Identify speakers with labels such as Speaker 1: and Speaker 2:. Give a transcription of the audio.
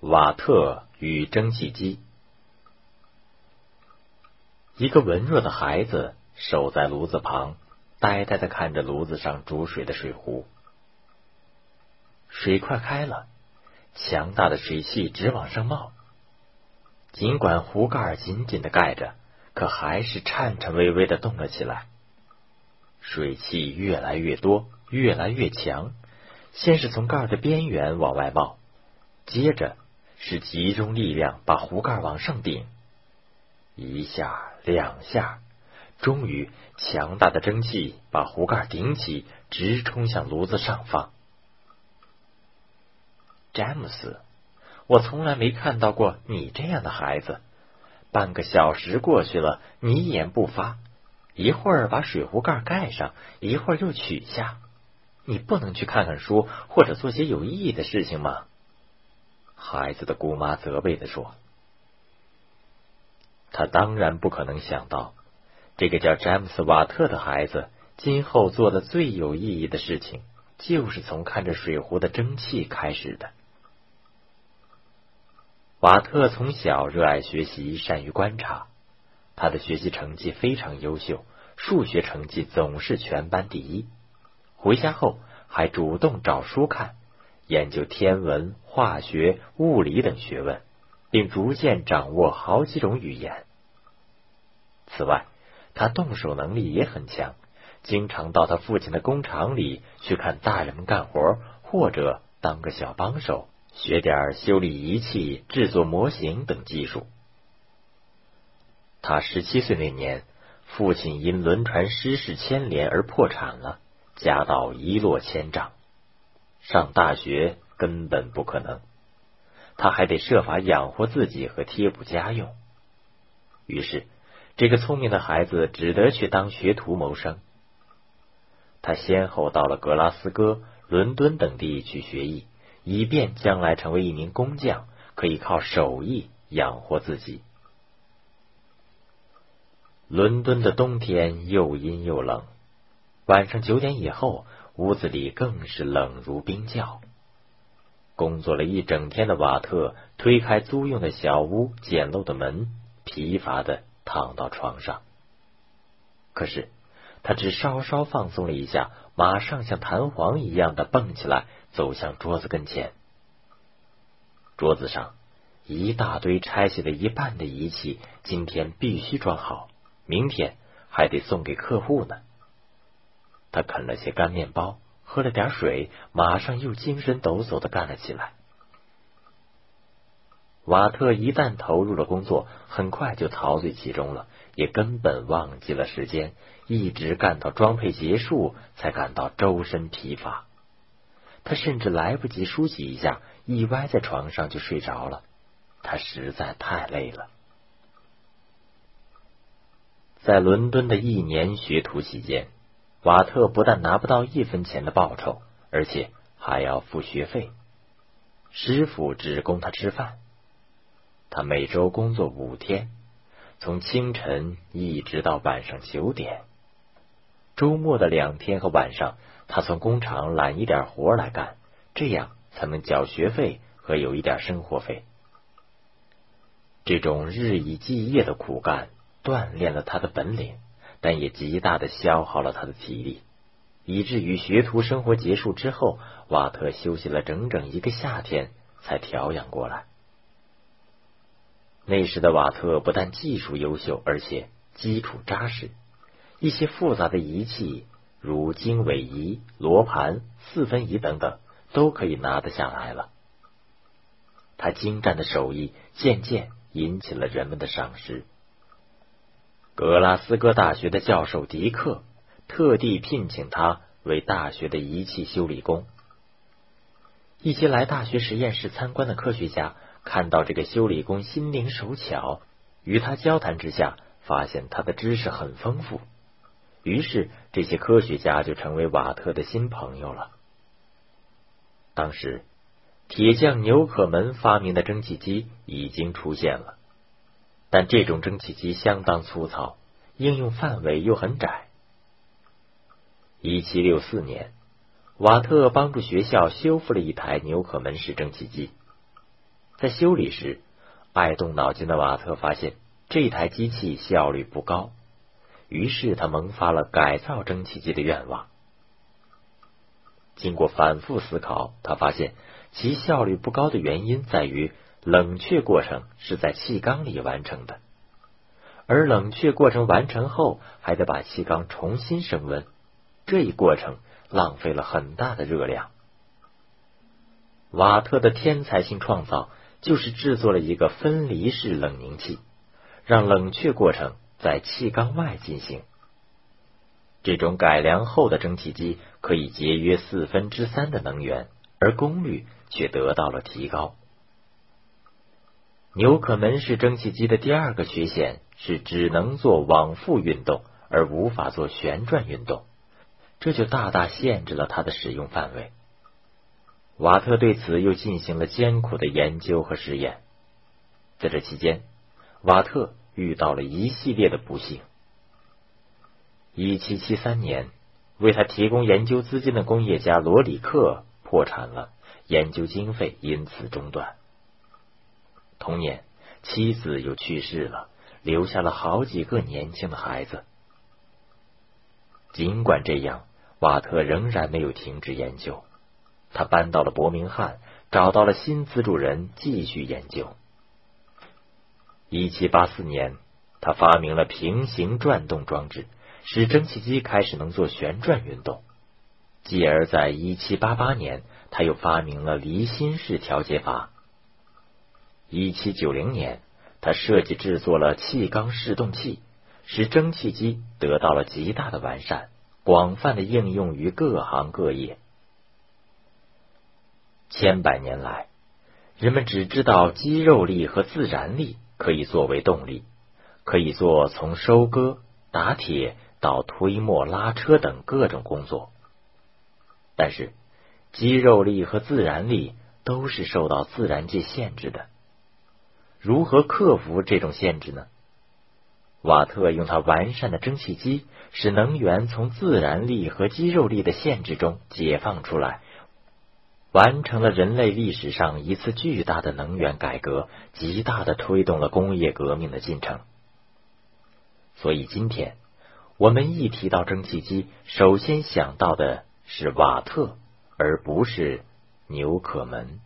Speaker 1: 瓦特与蒸汽机。一个文弱的孩子守在炉子旁，呆呆的看着炉子上煮水的水壶。水快开了，强大的水汽直往上冒。尽管壶盖紧紧的盖着，可还是颤颤巍巍的动了起来。水汽越来越多，越来越强，先是从盖的边缘往外冒，接着。是集中力量把壶盖往上顶，一下两下，终于强大的蒸汽把壶盖顶起，直冲向炉子上方。詹姆斯，我从来没看到过你这样的孩子。半个小时过去了，你一言不发，一会儿把水壶盖盖上，一会儿又取下。你不能去看看书，或者做些有意义的事情吗？孩子的姑妈责备的说：“他当然不可能想到，这个叫詹姆斯·瓦特的孩子今后做的最有意义的事情，就是从看着水壶的蒸汽开始的。”瓦特从小热爱学习，善于观察，他的学习成绩非常优秀，数学成绩总是全班第一。回家后还主动找书看。研究天文、化学、物理等学问，并逐渐掌握好几种语言。此外，他动手能力也很强，经常到他父亲的工厂里去看大人们干活，或者当个小帮手，学点修理仪器、制作模型等技术。他十七岁那年，父亲因轮船失事牵连而破产了，家道一落千丈。上大学根本不可能，他还得设法养活自己和贴补家用。于是，这个聪明的孩子只得去当学徒谋生。他先后到了格拉斯哥、伦敦等地去学艺，以便将来成为一名工匠，可以靠手艺养活自己。伦敦的冬天又阴又冷，晚上九点以后。屋子里更是冷如冰窖。工作了一整天的瓦特推开租用的小屋简陋的门，疲乏的躺到床上。可是他只稍稍放松了一下，马上像弹簧一样的蹦起来，走向桌子跟前。桌子上一大堆拆卸了一半的仪器，今天必须装好，明天还得送给客户呢。他啃了些干面包，喝了点水，马上又精神抖擞的干了起来。瓦特一旦投入了工作，很快就陶醉其中了，也根本忘记了时间，一直干到装配结束，才感到周身疲乏。他甚至来不及梳洗一下，一歪在床上就睡着了。他实在太累了。在伦敦的一年学徒期间。瓦特不但拿不到一分钱的报酬，而且还要付学费。师傅只供他吃饭。他每周工作五天，从清晨一直到晚上九点。周末的两天和晚上，他从工厂揽一点活来干，这样才能缴学费和有一点生活费。这种日以继夜的苦干，锻炼了他的本领。但也极大的消耗了他的体力，以至于学徒生活结束之后，瓦特休息了整整一个夏天才调养过来。那时的瓦特不但技术优秀，而且基础扎实，一些复杂的仪器，如经纬仪、罗盘、四分仪等等，都可以拿得下来了。他精湛的手艺渐渐引起了人们的赏识。格拉斯哥大学的教授迪克特地聘请他为大学的仪器修理工。一些来大学实验室参观的科学家看到这个修理工心灵手巧，与他交谈之下，发现他的知识很丰富。于是，这些科学家就成为瓦特的新朋友了。当时，铁匠纽可门发明的蒸汽机已经出现了。但这种蒸汽机相当粗糙，应用范围又很窄。一七六四年，瓦特帮助学校修复了一台纽可门式蒸汽机。在修理时，爱动脑筋的瓦特发现这台机器效率不高，于是他萌发了改造蒸汽机的愿望。经过反复思考，他发现其效率不高的原因在于冷却过程是在气缸里完成的，而冷却过程完成后还得把气缸重新升温，这一过程浪费了很大的热量。瓦特的天才性创造就是制作了一个分离式冷凝器，让冷却过程在气缸外进行。这种改良后的蒸汽机可以节约四分之三的能源，而功率却得到了提高。纽可门式蒸汽机的第二个缺陷是只能做往复运动，而无法做旋转运动，这就大大限制了它的使用范围。瓦特对此又进行了艰苦的研究和实验。在这期间，瓦特遇到了一系列的不幸。一七七三年，为他提供研究资金的工业家罗里克破产了，研究经费因此中断。同年，妻子又去世了，留下了好几个年轻的孩子。尽管这样，瓦特仍然没有停止研究。他搬到了伯明翰，找到了新资助人，继续研究。一七八四年，他发明了平行转动装置。使蒸汽机开始能做旋转运动，继而在一七八八年，他又发明了离心式调节阀。一七九零年，他设计制作了气缸示动器，使蒸汽机得到了极大的完善，广泛的应用于各行各业。千百年来，人们只知道肌肉力和自然力可以作为动力，可以做从收割、打铁。到推磨、拉车等各种工作，但是肌肉力和自然力都是受到自然界限制的。如何克服这种限制呢？瓦特用他完善的蒸汽机，使能源从自然力和肌肉力的限制中解放出来，完成了人类历史上一次巨大的能源改革，极大的推动了工业革命的进程。所以今天。我们一提到蒸汽机，首先想到的是瓦特，而不是纽可门。